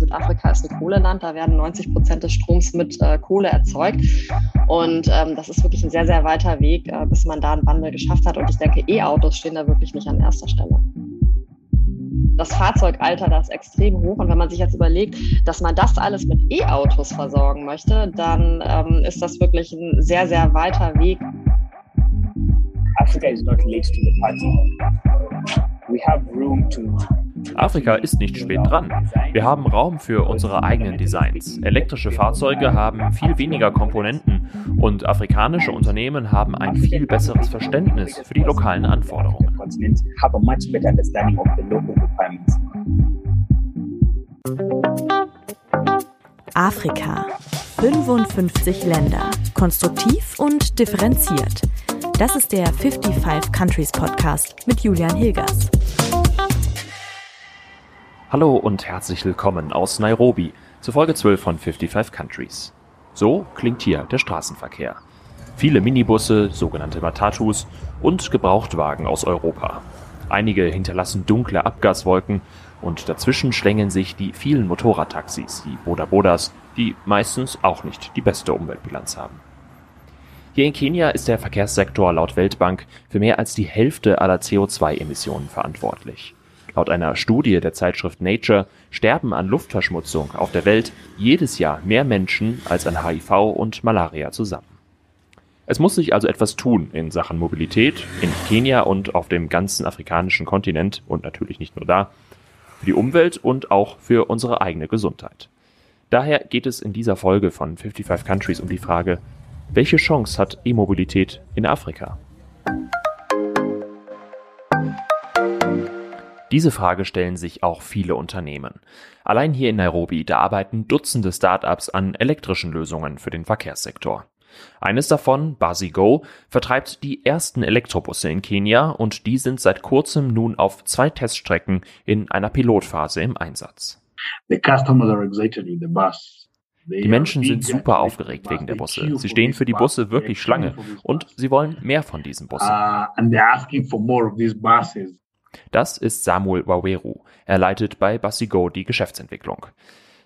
Südafrika ist ein Kohleland, da werden 90 Prozent des Stroms mit äh, Kohle erzeugt. Und ähm, das ist wirklich ein sehr, sehr weiter Weg, äh, bis man da einen Wandel geschafft hat. Und ich denke, E-Autos stehen da wirklich nicht an erster Stelle das Fahrzeugalter da ist extrem hoch. Und wenn man sich jetzt überlegt, dass man das alles mit E-Autos versorgen möchte, dann ähm, ist das wirklich ein sehr, sehr weiter Weg. Africa is not late to the party. We have room to Afrika ist nicht spät dran. Wir haben Raum für unsere eigenen Designs. Elektrische Fahrzeuge haben viel weniger Komponenten und afrikanische Unternehmen haben ein viel besseres Verständnis für die lokalen Anforderungen. Afrika. 55 Länder. Konstruktiv und differenziert. Das ist der 55 Countries Podcast mit Julian Hilgers. Hallo und herzlich willkommen aus Nairobi zur Folge 12 von 55 Countries. So klingt hier der Straßenverkehr. Viele Minibusse, sogenannte Matatus und Gebrauchtwagen aus Europa. Einige hinterlassen dunkle Abgaswolken und dazwischen schlängeln sich die vielen Motorradtaxis, die Boda Bodas, die meistens auch nicht die beste Umweltbilanz haben. Hier in Kenia ist der Verkehrssektor laut Weltbank für mehr als die Hälfte aller CO2-Emissionen verantwortlich. Laut einer Studie der Zeitschrift Nature sterben an Luftverschmutzung auf der Welt jedes Jahr mehr Menschen als an HIV und Malaria zusammen. Es muss sich also etwas tun in Sachen Mobilität in Kenia und auf dem ganzen afrikanischen Kontinent und natürlich nicht nur da, für die Umwelt und auch für unsere eigene Gesundheit. Daher geht es in dieser Folge von 55 Countries um die Frage, welche Chance hat E-Mobilität in Afrika? Diese Frage stellen sich auch viele Unternehmen. Allein hier in Nairobi, da arbeiten Dutzende Startups an elektrischen Lösungen für den Verkehrssektor. Eines davon, BaziGo, vertreibt die ersten Elektrobusse in Kenia und die sind seit kurzem nun auf zwei Teststrecken in einer Pilotphase im Einsatz. Die Menschen sind super aufgeregt wegen der Busse. Sie stehen für die Busse wirklich Schlange und sie wollen mehr von diesen Bussen. Uh, das ist Samuel Waweru. Er leitet bei Bassigo die Geschäftsentwicklung.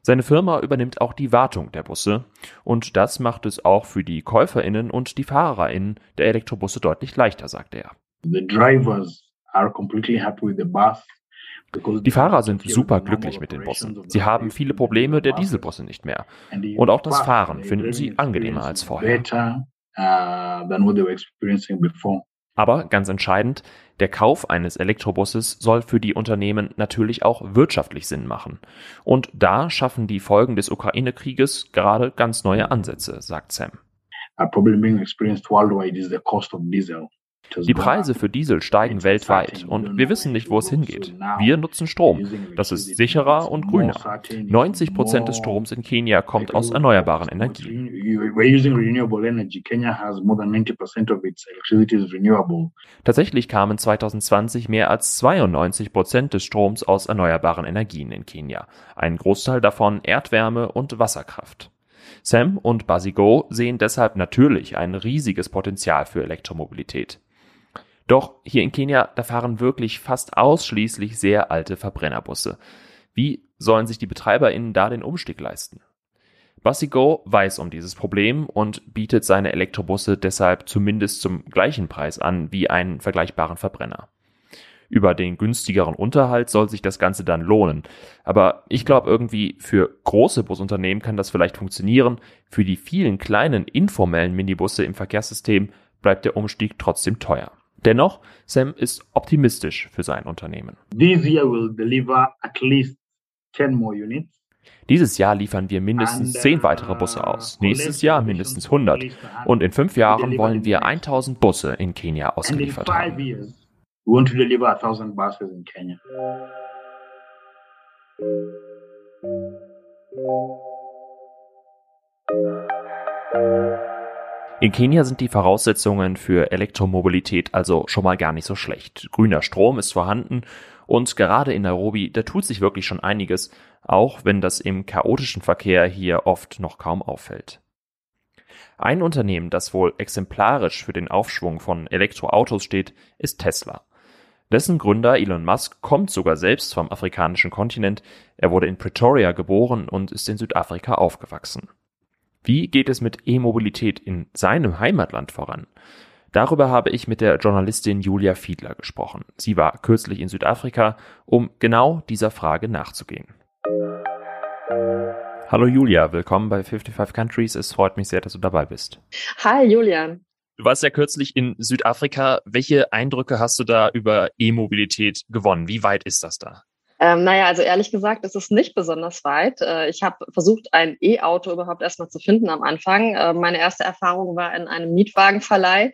Seine Firma übernimmt auch die Wartung der Busse und das macht es auch für die KäuferInnen und die FahrerInnen der Elektrobusse deutlich leichter, sagt er. Die Fahrer sind super glücklich mit den Bussen. Sie haben viele Probleme der Dieselbusse nicht mehr. Und auch das Fahren finden sie angenehmer als vorher. Aber ganz entscheidend, der Kauf eines Elektrobusses soll für die Unternehmen natürlich auch wirtschaftlich Sinn machen. Und da schaffen die Folgen des Ukraine-Krieges gerade ganz neue Ansätze, sagt Sam. A problem being experienced worldwide is the cost of diesel. Die Preise für Diesel steigen weltweit und wir wissen nicht, wo es hingeht. Wir nutzen Strom. Das ist sicherer und grüner. 90 Prozent des Stroms in Kenia kommt aus erneuerbaren Energien. Tatsächlich kamen 2020 mehr als 92 Prozent des Stroms aus erneuerbaren Energien in Kenia. Ein Großteil davon Erdwärme und Wasserkraft. Sam und Basigo sehen deshalb natürlich ein riesiges Potenzial für Elektromobilität. Doch hier in Kenia, da fahren wirklich fast ausschließlich sehr alte Verbrennerbusse. Wie sollen sich die BetreiberInnen da den Umstieg leisten? Bassigo weiß um dieses Problem und bietet seine Elektrobusse deshalb zumindest zum gleichen Preis an wie einen vergleichbaren Verbrenner. Über den günstigeren Unterhalt soll sich das Ganze dann lohnen. Aber ich glaube irgendwie, für große Busunternehmen kann das vielleicht funktionieren. Für die vielen kleinen informellen Minibusse im Verkehrssystem bleibt der Umstieg trotzdem teuer. Dennoch, Sam ist optimistisch für sein Unternehmen. Dieses Jahr liefern wir mindestens 10 weitere Busse uh, aus, nächstes Jahr mindestens 100 und in fünf Jahren wollen wir 1000 Busse in Kenia ausgeliefert haben. In Kenia sind die Voraussetzungen für Elektromobilität also schon mal gar nicht so schlecht. Grüner Strom ist vorhanden und gerade in Nairobi, da tut sich wirklich schon einiges, auch wenn das im chaotischen Verkehr hier oft noch kaum auffällt. Ein Unternehmen, das wohl exemplarisch für den Aufschwung von Elektroautos steht, ist Tesla. Dessen Gründer Elon Musk kommt sogar selbst vom afrikanischen Kontinent. Er wurde in Pretoria geboren und ist in Südafrika aufgewachsen. Wie geht es mit E-Mobilität in seinem Heimatland voran? Darüber habe ich mit der Journalistin Julia Fiedler gesprochen. Sie war kürzlich in Südafrika, um genau dieser Frage nachzugehen. Hallo Julia, willkommen bei 55 Countries. Es freut mich sehr, dass du dabei bist. Hi Julian. Du warst ja kürzlich in Südafrika. Welche Eindrücke hast du da über E-Mobilität gewonnen? Wie weit ist das da? Ähm, naja, also ehrlich gesagt ist es nicht besonders weit. Äh, ich habe versucht, ein E-Auto überhaupt erstmal zu finden am Anfang. Äh, meine erste Erfahrung war in einem Mietwagenverleih,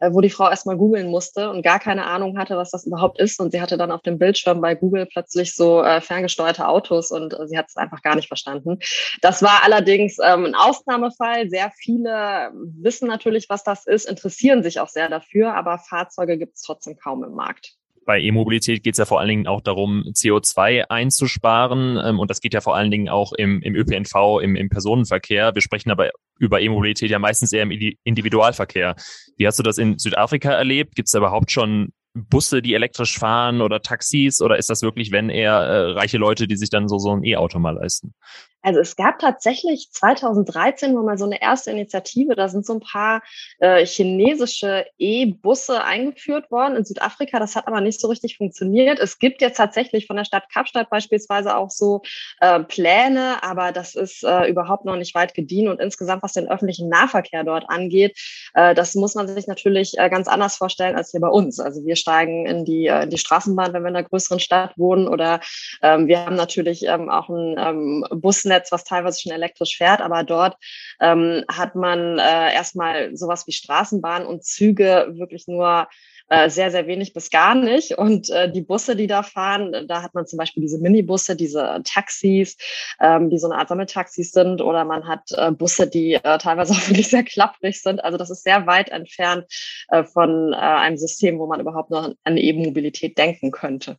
äh, wo die Frau erstmal googeln musste und gar keine Ahnung hatte, was das überhaupt ist. Und sie hatte dann auf dem Bildschirm bei Google plötzlich so äh, ferngesteuerte Autos und äh, sie hat es einfach gar nicht verstanden. Das war allerdings ähm, ein Ausnahmefall. Sehr viele wissen natürlich, was das ist, interessieren sich auch sehr dafür, aber Fahrzeuge gibt es trotzdem kaum im Markt bei E-Mobilität geht es ja vor allen Dingen auch darum, CO2 einzusparen. Ähm, und das geht ja vor allen Dingen auch im, im ÖPNV, im, im Personenverkehr. Wir sprechen aber über E-Mobilität ja meistens eher im Individualverkehr. Wie hast du das in Südafrika erlebt? Gibt es da überhaupt schon Busse, die elektrisch fahren oder Taxis? Oder ist das wirklich, wenn eher äh, reiche Leute, die sich dann so, so ein E-Auto mal leisten? Also es gab tatsächlich 2013 mal so eine erste Initiative, da sind so ein paar äh, chinesische E-Busse eingeführt worden in Südafrika. Das hat aber nicht so richtig funktioniert. Es gibt jetzt tatsächlich von der Stadt Kapstadt beispielsweise auch so äh, Pläne, aber das ist äh, überhaupt noch nicht weit gediehen. Und insgesamt, was den öffentlichen Nahverkehr dort angeht, äh, das muss man sich natürlich äh, ganz anders vorstellen als hier bei uns. Also wir steigen in die, äh, in die Straßenbahn, wenn wir in einer größeren Stadt wohnen oder ähm, wir haben natürlich ähm, auch ein ähm, Bus Netz, was teilweise schon elektrisch fährt, aber dort ähm, hat man äh, erstmal sowas wie Straßenbahn und Züge wirklich nur äh, sehr, sehr wenig bis gar nicht. Und äh, die Busse, die da fahren, da hat man zum Beispiel diese Minibusse, diese Taxis, ähm, die so eine Art Sammeltaxis sind, oder man hat äh, Busse, die äh, teilweise auch wirklich sehr klapprig sind. Also das ist sehr weit entfernt äh, von äh, einem System, wo man überhaupt noch an E-Mobilität denken könnte.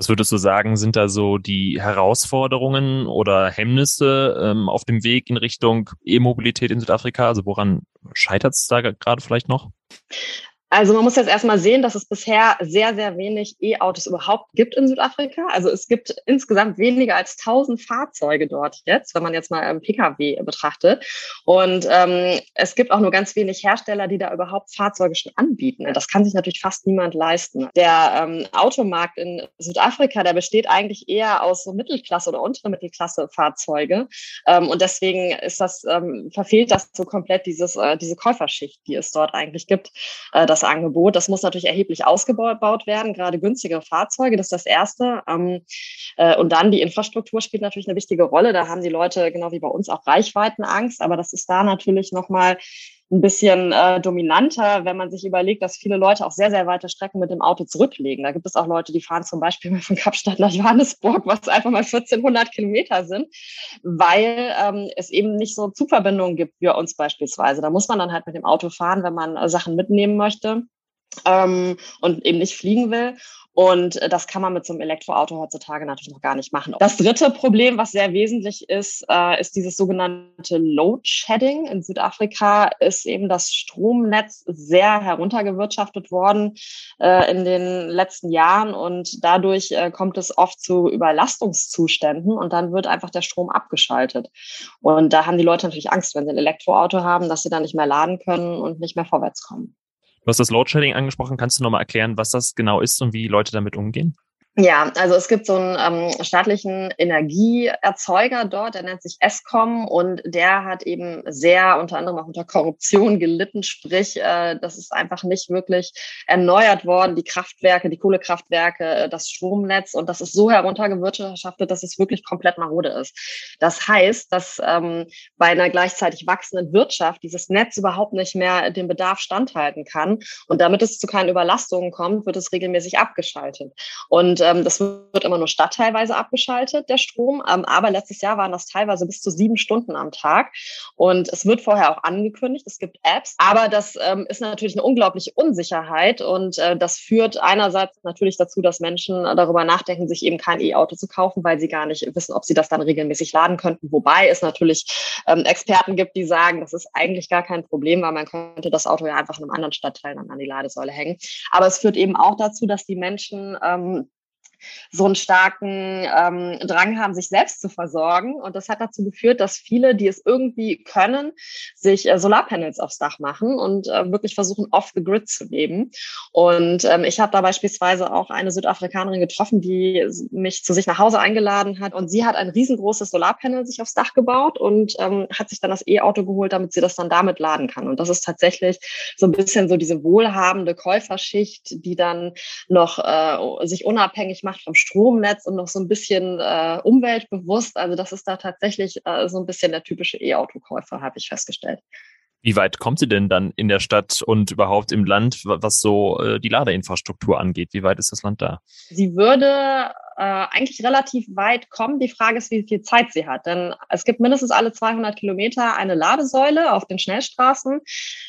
Was würdest du sagen, sind da so die Herausforderungen oder Hemmnisse ähm, auf dem Weg in Richtung E-Mobilität in Südafrika? Also woran scheitert es da gerade vielleicht noch? Also man muss jetzt erstmal sehen, dass es bisher sehr, sehr wenig E-Autos überhaupt gibt in Südafrika. Also es gibt insgesamt weniger als 1000 Fahrzeuge dort jetzt, wenn man jetzt mal ähm, Pkw betrachtet. Und ähm, es gibt auch nur ganz wenig Hersteller, die da überhaupt Fahrzeuge schon anbieten. Das kann sich natürlich fast niemand leisten. Der ähm, Automarkt in Südafrika, der besteht eigentlich eher aus so Mittelklasse oder untere Mittelklasse Fahrzeuge. Ähm, und deswegen ist das, ähm, verfehlt das so komplett dieses, äh, diese Käuferschicht, die es dort eigentlich gibt. Äh, das Angebot. Das muss natürlich erheblich ausgebaut werden, gerade günstigere Fahrzeuge, das ist das Erste. Ähm, äh, und dann die Infrastruktur spielt natürlich eine wichtige Rolle. Da haben die Leute, genau wie bei uns, auch Reichweitenangst, aber das ist da natürlich nochmal ein bisschen äh, dominanter, wenn man sich überlegt, dass viele Leute auch sehr, sehr weite Strecken mit dem Auto zurücklegen. Da gibt es auch Leute, die fahren zum Beispiel von Kapstadt nach Johannesburg, was einfach mal 1400 Kilometer sind, weil ähm, es eben nicht so Zugverbindungen gibt wie uns beispielsweise. Da muss man dann halt mit dem Auto fahren, wenn man äh, Sachen mitnehmen möchte ähm, und eben nicht fliegen will. Und äh, das kann man mit so einem Elektroauto heutzutage natürlich noch gar nicht machen. Das dritte Problem, was sehr wesentlich ist, äh, ist dieses sogenannte Load Shedding. In Südafrika ist eben das Stromnetz sehr heruntergewirtschaftet worden äh, in den letzten Jahren und dadurch kommt es oft zu Überlastungszuständen und dann wird einfach der Strom abgeschaltet. Und da haben die Leute natürlich Angst, wenn sie ein Elektroauto haben, dass sie dann nicht mehr laden können und nicht mehr vorwärts kommen. Du hast das Load-Shedding angesprochen. Kannst du nochmal erklären, was das genau ist und wie Leute damit umgehen? Ja, also es gibt so einen ähm, staatlichen Energieerzeuger dort, der nennt sich Eskom und der hat eben sehr unter anderem auch unter Korruption gelitten, sprich, äh, das ist einfach nicht wirklich erneuert worden, die Kraftwerke, die Kohlekraftwerke, äh, das Stromnetz und das ist so heruntergewirtschaftet, dass es wirklich komplett marode ist. Das heißt, dass ähm, bei einer gleichzeitig wachsenden Wirtschaft dieses Netz überhaupt nicht mehr dem Bedarf standhalten kann und damit es zu keinen Überlastungen kommt, wird es regelmäßig abgeschaltet. Und Und ähm, das wird immer nur stadtteilweise abgeschaltet, der Strom. Ähm, aber letztes Jahr waren das teilweise bis zu sieben Stunden am Tag. Und es wird vorher auch angekündigt, es gibt Apps. Aber das ähm, ist natürlich eine unglaubliche Unsicherheit. Und äh, das führt einerseits natürlich dazu, dass Menschen darüber nachdenken, sich eben kein E-Auto zu kaufen, weil sie gar nicht wissen, ob sie das dann regelmäßig laden könnten. Wobei es natürlich ähm, Experten gibt, die sagen, das ist eigentlich gar kein Problem, weil man könnte das Auto ja einfach in einem anderen Stadtteil dann an die Ladesäule hängen. Aber es führt eben auch dazu, dass die Menschen ähm, so einen starken ähm, Drang haben, sich selbst zu versorgen. Und das hat dazu geführt, dass viele, die es irgendwie können, sich äh, Solarpanels aufs Dach machen und äh, wirklich versuchen, off the grid zu leben. Und ähm, ich habe da beispielsweise auch eine Südafrikanerin getroffen, die mich zu sich nach Hause eingeladen hat. Und sie hat ein riesengroßes Solarpanel sich aufs Dach gebaut und ähm, hat sich dann das E-Auto geholt, damit sie das dann damit laden kann. Und das ist tatsächlich so ein bisschen so diese wohlhabende Käuferschicht, die dann noch äh, sich unabhängig macht macht vom Stromnetz und noch so ein bisschen äh, umweltbewusst. Also das ist da tatsächlich äh, so ein bisschen der typische E-Autokäufer, habe ich festgestellt. Wie weit kommt sie denn dann in der Stadt und überhaupt im Land, was so äh, die Ladeinfrastruktur angeht? Wie weit ist das Land da? Sie würde äh, eigentlich relativ weit kommen. Die Frage ist, wie viel Zeit sie hat. Denn es gibt mindestens alle 200 Kilometer eine Ladesäule auf den Schnellstraßen.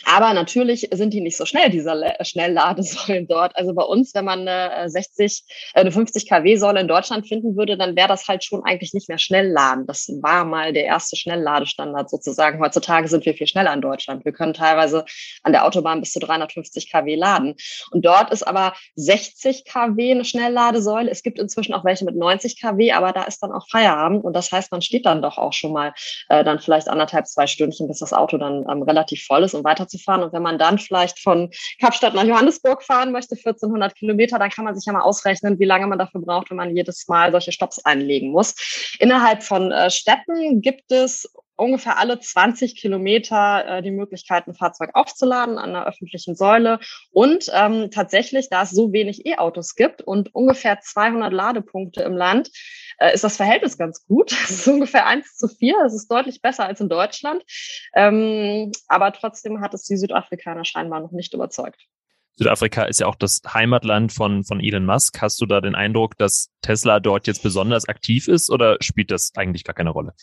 Aber natürlich sind die nicht so schnell, diese Schnellladesäulen dort. Also bei uns, wenn man eine 60, äh, eine 50 kW-Säule in Deutschland finden würde, dann wäre das halt schon eigentlich nicht mehr Schnellladen. Das war mal der erste Schnellladestandard sozusagen. Heutzutage sind wir viel schneller in Deutschland. Wir können teilweise an der Autobahn bis zu 350 kW laden. Und dort ist aber 60 kW eine Schnellladesäule. Es gibt inzwischen auch auch welche mit 90 kW, aber da ist dann auch Feierabend und das heißt, man steht dann doch auch schon mal äh, dann vielleicht anderthalb, zwei Stündchen, bis das Auto dann ähm, relativ voll ist, um weiterzufahren. Und wenn man dann vielleicht von Kapstadt nach Johannesburg fahren möchte, 1400 Kilometer, dann kann man sich ja mal ausrechnen, wie lange man dafür braucht, wenn man jedes Mal solche Stops einlegen muss. Innerhalb von äh, Städten gibt es ungefähr alle 20 Kilometer äh, die Möglichkeit, ein Fahrzeug aufzuladen an einer öffentlichen Säule. Und ähm, tatsächlich, da es so wenig E-Autos gibt und ungefähr 200 Ladepunkte im Land, äh, ist das Verhältnis ganz gut. Es ist ungefähr 1 zu 4. Das ist deutlich besser als in Deutschland. Ähm, aber trotzdem hat es die Südafrikaner scheinbar noch nicht überzeugt. Südafrika ist ja auch das Heimatland von, von Elon Musk. Hast du da den Eindruck, dass Tesla dort jetzt besonders aktiv ist oder spielt das eigentlich gar keine Rolle?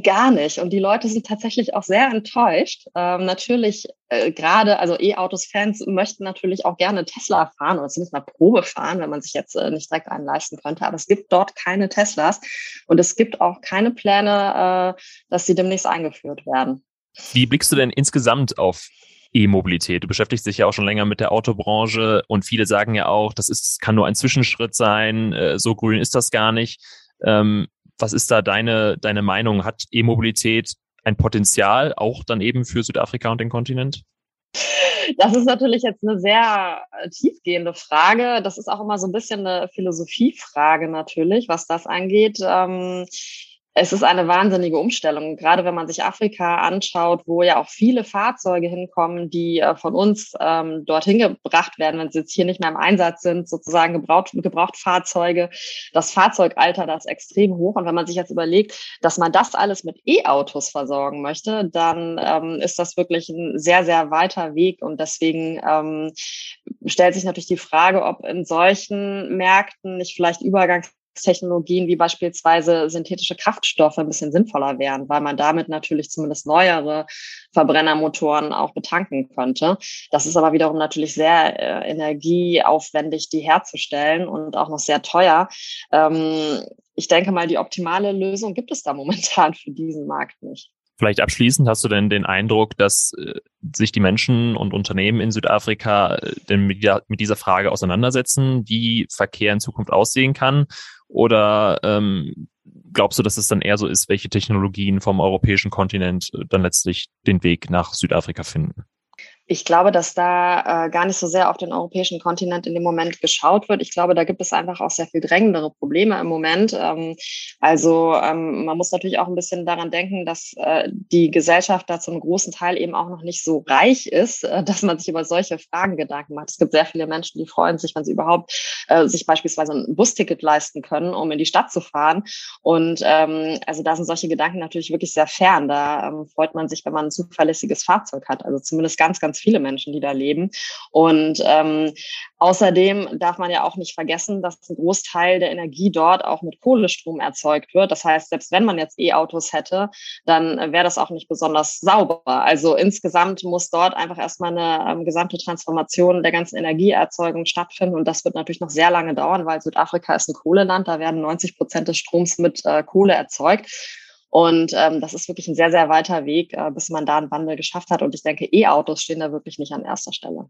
Gar nicht. Und die Leute sind tatsächlich auch sehr enttäuscht. Ähm, natürlich, äh, gerade, also E-Autos-Fans möchten natürlich auch gerne Tesla fahren oder zumindest mal Probe fahren, wenn man sich jetzt äh, nicht direkt einen leisten könnte. Aber es gibt dort keine Teslas und es gibt auch keine Pläne, äh, dass sie demnächst eingeführt werden. Wie blickst du denn insgesamt auf E-Mobilität. Du beschäftigst dich ja auch schon länger mit der Autobranche und viele sagen ja auch, das ist, kann nur ein Zwischenschritt sein, äh, so grün ist das gar nicht. Ähm, was ist da deine, deine Meinung? Hat E-Mobilität ein Potenzial auch dann eben für Südafrika und den Kontinent? Das ist natürlich jetzt eine sehr äh, tiefgehende Frage. Das ist auch immer so ein bisschen eine Philosophiefrage natürlich, was das angeht. Ähm, es ist eine wahnsinnige Umstellung, gerade wenn man sich Afrika anschaut, wo ja auch viele Fahrzeuge hinkommen, die äh, von uns ähm, dorthin gebracht werden, wenn sie jetzt hier nicht mehr im Einsatz sind, sozusagen gebraucht, Gebrauchtfahrzeuge. Das Fahrzeugalter, das ist extrem hoch. Und wenn man sich jetzt überlegt, dass man das alles mit E-Autos versorgen möchte, dann ähm, ist das wirklich ein sehr, sehr weiter Weg. Und deswegen ähm, stellt sich natürlich die Frage, ob in solchen Märkten nicht vielleicht Übergangs Technologien wie beispielsweise synthetische Kraftstoffe ein bisschen sinnvoller wären, weil man damit natürlich zumindest neuere Verbrennermotoren auch betanken könnte. Das ist aber wiederum natürlich sehr äh, energieaufwendig, die herzustellen und auch noch sehr teuer. Ähm, ich denke mal, die optimale Lösung gibt es da momentan für diesen Markt nicht. Vielleicht abschließend, hast du denn den Eindruck, dass äh, sich die Menschen und Unternehmen in Südafrika äh, denn mit, mit, dieser Frage auseinandersetzen, wie Verkehr in Zukunft aussehen kann? Oder ähm, glaubst du, dass es dann eher so ist, welche Technologien vom europäischen Kontinent äh, dann letztlich den Weg nach Südafrika finden? Ich glaube, dass da äh, gar nicht so sehr auf den europäischen Kontinent in dem Moment geschaut wird. Ich glaube, da gibt es einfach auch sehr viel drängendere Probleme im Moment. Ähm, also ähm, man muss natürlich auch ein bisschen daran denken, dass äh, die Gesellschaft da zu einem großen Teil eben auch noch nicht so reich ist, äh, dass man sich über solche Fragen Gedanken macht. Es gibt sehr viele Menschen, die freuen sich, wenn sie überhaupt äh, sich beispielsweise ein Busticket leisten können, um in die Stadt zu fahren. Und ähm, also da sind solche Gedanken natürlich wirklich sehr fern. Da ähm, freut man sich, wenn man ein zuverlässiges Fahrzeug hat. Also zumindest ganz, ganz viele Menschen, die da leben. Und ähm, außerdem darf man ja auch nicht vergessen, dass ein Großteil der Energie dort auch mit Kohlestrom erzeugt wird. Das heißt, selbst wenn man jetzt E-Autos hätte, dann wäre das auch nicht besonders sauber. Also insgesamt muss dort einfach erstmal eine ähm, gesamte Transformation der ganzen Energieerzeugung stattfinden. Und das wird natürlich noch sehr lange dauern, weil Südafrika ist ein Kohleland. Da werden 90 Prozent des Stroms mit äh, Kohle erzeugt. Und ähm, das ist wirklich ein sehr, sehr weiter Weg, äh, bis man da einen Wandel geschafft hat. Und ich denke, E-Autos stehen da wirklich nicht an erster Stelle.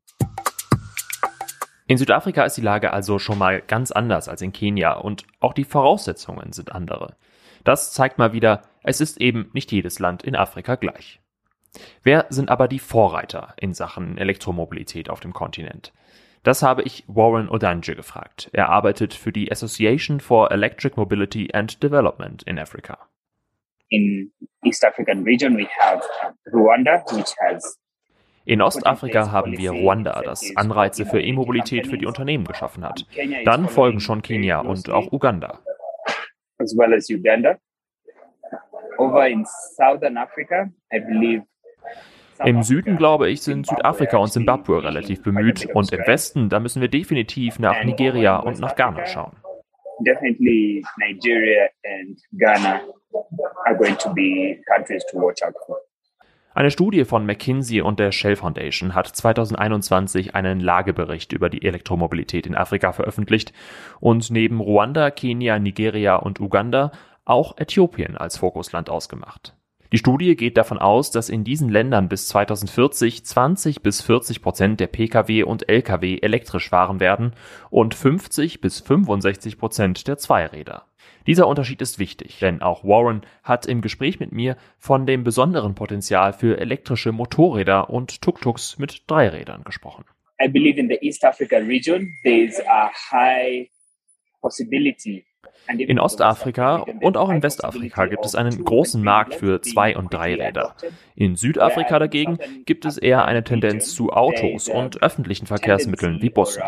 In Südafrika ist die Lage also schon mal ganz anders als in Kenia und auch die Voraussetzungen sind andere. Das zeigt mal wieder, es ist eben nicht jedes Land in Afrika gleich. Wer sind aber die Vorreiter in Sachen Elektromobilität auf dem Kontinent? Das habe ich Warren Odanje gefragt. Er arbeitet für die Association for Electric Mobility and Development in Africa in East African region we have uh, Rwanda, which has in Ostafrika haben wir Ruanda, das Anreize für E-Mobilität für die Unternehmen geschaffen hat. Dann folgen schon Kenia und auch Uganda. As well as Uganda. Over in Southern Africa, I believe im Süden, glaube ich, sind Südafrika und Zimbabwe relativ bemüht und im Westen, da müssen wir definitiv nach Nigeria und nach Ghana schauen. Definitely Nigeria and Ghana are going to be countries to watch out for. Eine Studie von McKinsey und der Shell Foundation hat 2021 einen Lagebericht über die Elektromobilität in Afrika veröffentlicht und neben Ruanda, Kenia, Nigeria und Uganda auch Äthiopien als Fokusland ausgemacht. Die Studie geht davon aus, dass in diesen Ländern bis 2040 20 bis 40 Prozent der Pkw und Lkw elektrisch fahren werden und 50 bis 65 Prozent der Zweiräder. Dieser Unterschied ist wichtig, denn auch Warren hat im Gespräch mit mir von dem besonderen Potenzial für elektrische Motorräder und Tuk-Tuks mit Dreirädern gesprochen. I believe in the East Africa region there is a high possibility in Ostafrika und auch in Westafrika gibt es einen großen Markt für Zwei- und Dreiräder. In Südafrika dagegen gibt es eher eine Tendenz zu Autos und öffentlichen Verkehrsmitteln wie Bussen.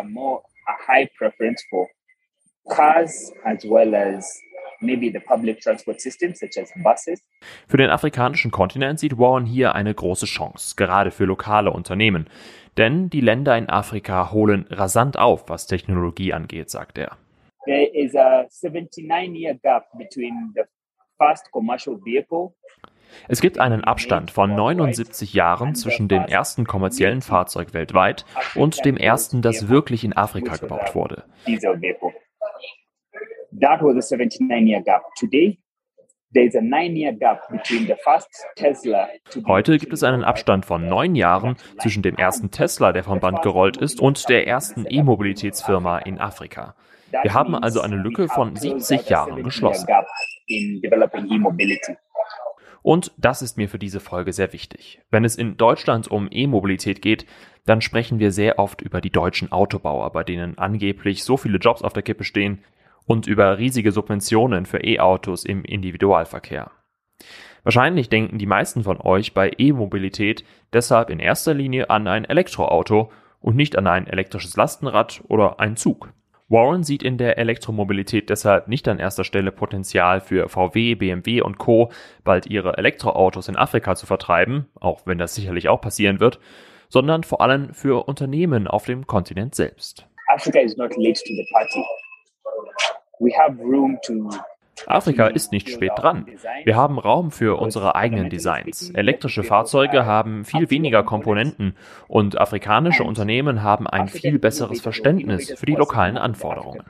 Für den afrikanischen Kontinent sieht Warren hier eine große Chance, gerade für lokale Unternehmen. Denn die Länder in Afrika holen rasant auf, was Technologie angeht, sagt er. There is a 79-year gap between the first commercial vehicle es gibt einen Abstand von 79 Jahren zwischen dem ersten kommerziellen Fahrzeug weltweit und dem ersten, das wirklich in Afrika gebaut wurde. That was a 79 year gap. Today, there is a nine year gap between the first Tesla. Heute gibt es einen Abstand von neun Jahren zwischen dem ersten Tesla, der vom Band gerollt ist, und der ersten E-Mobilitätsfirma in Afrika. Wir haben also eine Lücke von 70 Jahren geschlossen. Und das ist mir für diese Folge sehr wichtig. Wenn es in Deutschland um E-Mobilität geht, dann sprechen wir sehr oft über die deutschen Autobauer, bei denen angeblich so viele Jobs auf der Kippe stehen, und über riesige Subventionen für E-Autos im Individualverkehr. Wahrscheinlich denken die meisten von euch bei E-Mobilität deshalb in erster Linie an ein Elektroauto und nicht an ein elektrisches Lastenrad oder einen Zug. Warren sieht in der Elektromobilität deshalb nicht an erster Stelle Potenzial für VW, BMW und Co. bald ihre Elektroautos in Afrika zu vertreiben, auch wenn das sicherlich auch passieren wird, sondern vor allem für Unternehmen auf dem Kontinent selbst. Africa is not late to the party. Afrika ist nicht spät dran. Wir haben Raum für unsere eigenen Designs. Elektrische Fahrzeuge haben viel weniger Komponenten und afrikanische Unternehmen haben ein viel besseres Verständnis für die lokalen Anforderungen.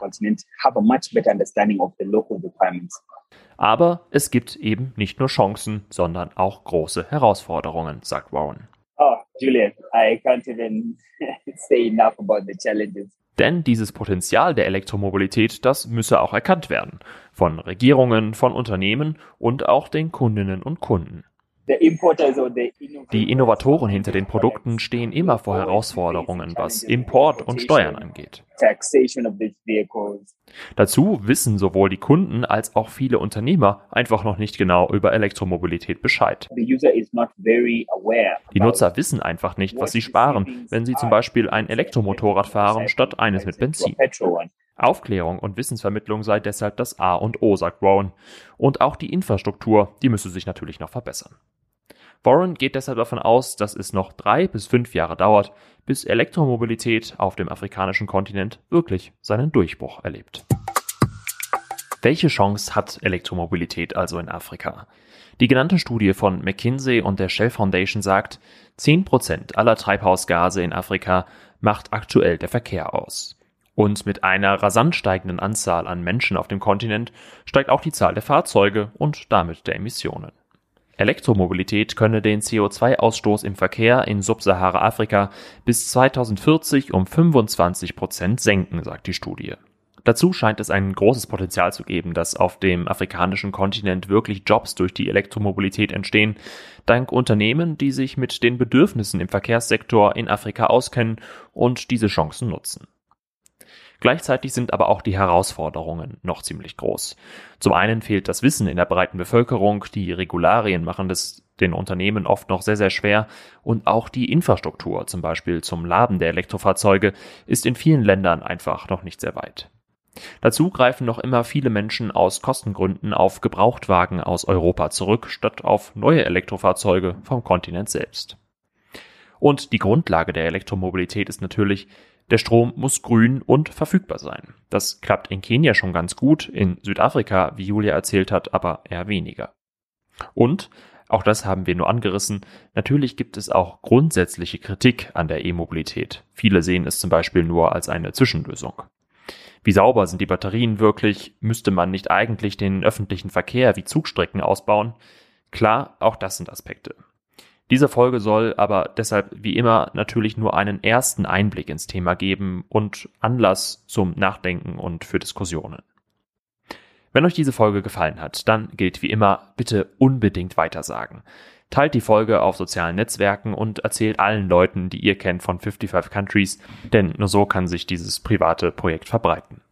Aber es gibt eben nicht nur Chancen, sondern auch große Herausforderungen, sagt Warren. Oh, Julian, I can't even say enough about the challenges. Denn dieses Potenzial der Elektromobilität, das müsse auch erkannt werden. Von Regierungen, von Unternehmen und auch den Kundinnen und Kunden. Die Innovatoren hinter den Produkten stehen immer vor Herausforderungen, was Import und Steuern angeht. Dazu wissen sowohl die Kunden als auch viele Unternehmer einfach noch nicht genau über Elektromobilität Bescheid. Die Nutzer wissen einfach nicht, was sie sparen, wenn sie zum Beispiel ein Elektromotorrad fahren statt eines mit Benzin. Aufklärung und Wissensvermittlung sei deshalb das A und O, sagt Rowan. Und auch die Infrastruktur, die müsse sich natürlich noch verbessern. Warren geht deshalb davon aus, dass es noch drei bis fünf Jahre dauert, bis Elektromobilität auf dem afrikanischen Kontinent wirklich seinen Durchbruch erlebt. Welche Chance hat Elektromobilität also in Afrika? Die genannte Studie von McKinsey und der Shell Foundation sagt, 10% aller Treibhausgase in Afrika macht aktuell der Verkehr aus. Und mit einer rasant steigenden Anzahl an Menschen auf dem Kontinent steigt auch die Zahl der Fahrzeuge und damit der Emissionen. Elektromobilität könne den CO2-Ausstoß im Verkehr in Subsahara-Afrika bis 2040 um 25 Prozent senken, sagt die Studie. Dazu scheint es ein großes Potenzial zu geben, dass auf dem afrikanischen Kontinent wirklich Jobs durch die Elektromobilität entstehen, dank Unternehmen, die sich mit den Bedürfnissen im Verkehrssektor in Afrika auskennen und diese Chancen nutzen. Gleichzeitig sind aber auch die Herausforderungen noch ziemlich groß. Zum einen fehlt das Wissen in der breiten Bevölkerung, die Regularien machen es den Unternehmen oft noch sehr, sehr schwer und auch die Infrastruktur, zum Beispiel zum Laden der Elektrofahrzeuge, ist in vielen Ländern einfach noch nicht sehr weit. Dazu greifen noch immer viele Menschen aus Kostengründen auf Gebrauchtwagen aus Europa zurück, statt auf neue Elektrofahrzeuge vom Kontinent selbst. Und die Grundlage der Elektromobilität ist natürlich, der Strom muss grün und verfügbar sein. Das klappt in Kenia schon ganz gut, in Südafrika, wie Julia erzählt hat, aber eher weniger. Und, auch das haben wir nur angerissen, natürlich gibt es auch grundsätzliche Kritik an der E-Mobilität. Viele sehen es zum Beispiel nur als eine Zwischenlösung. Wie sauber sind die Batterien wirklich? Müsste man nicht eigentlich den öffentlichen Verkehr wie Zugstrecken ausbauen? Klar, auch das sind Aspekte. Diese Folge soll aber deshalb wie immer natürlich nur einen ersten Einblick ins Thema geben und Anlass zum Nachdenken und für Diskussionen. Wenn euch diese Folge gefallen hat, dann gilt wie immer, bitte unbedingt weitersagen. Teilt die Folge auf sozialen Netzwerken und erzählt allen Leuten, die ihr kennt von 55 Countries, denn nur so kann sich dieses private Projekt verbreiten.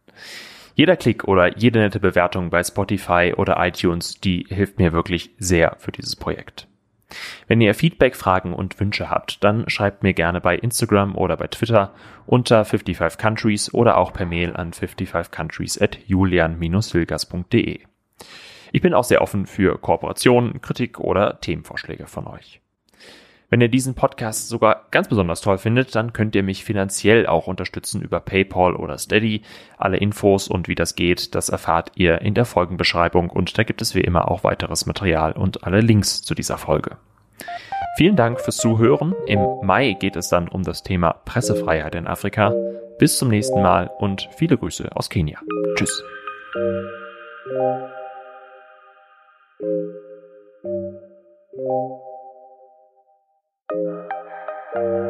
Jeder Klick oder jede nette Bewertung bei Spotify oder iTunes, die hilft mir wirklich sehr für dieses Projekt. Wenn ihr Feedback, Fragen und Wünsche habt, dann schreibt mir gerne bei Instagram oder bei Twitter unter 55 Countries oder auch per Mail an 55countries at julian-hilgers.de. Ich bin auch sehr offen für Kooperationen, Kritik oder Themenvorschläge von euch. Wenn ihr diesen Podcast sogar ganz besonders toll findet, dann könnt ihr mich finanziell auch unterstützen über PayPal oder Steady. Alle Infos und wie das geht, das erfahrt ihr in der Folgenbeschreibung und da gibt es wie immer auch weiteres Material und alle Links zu dieser Folge. Vielen Dank fürs Zuhören. Im Mai geht es dann um das Thema Pressefreiheit in Afrika. Bis zum nächsten Mal und viele Grüße aus Kenia. Tschüss. Thank you. Thank you.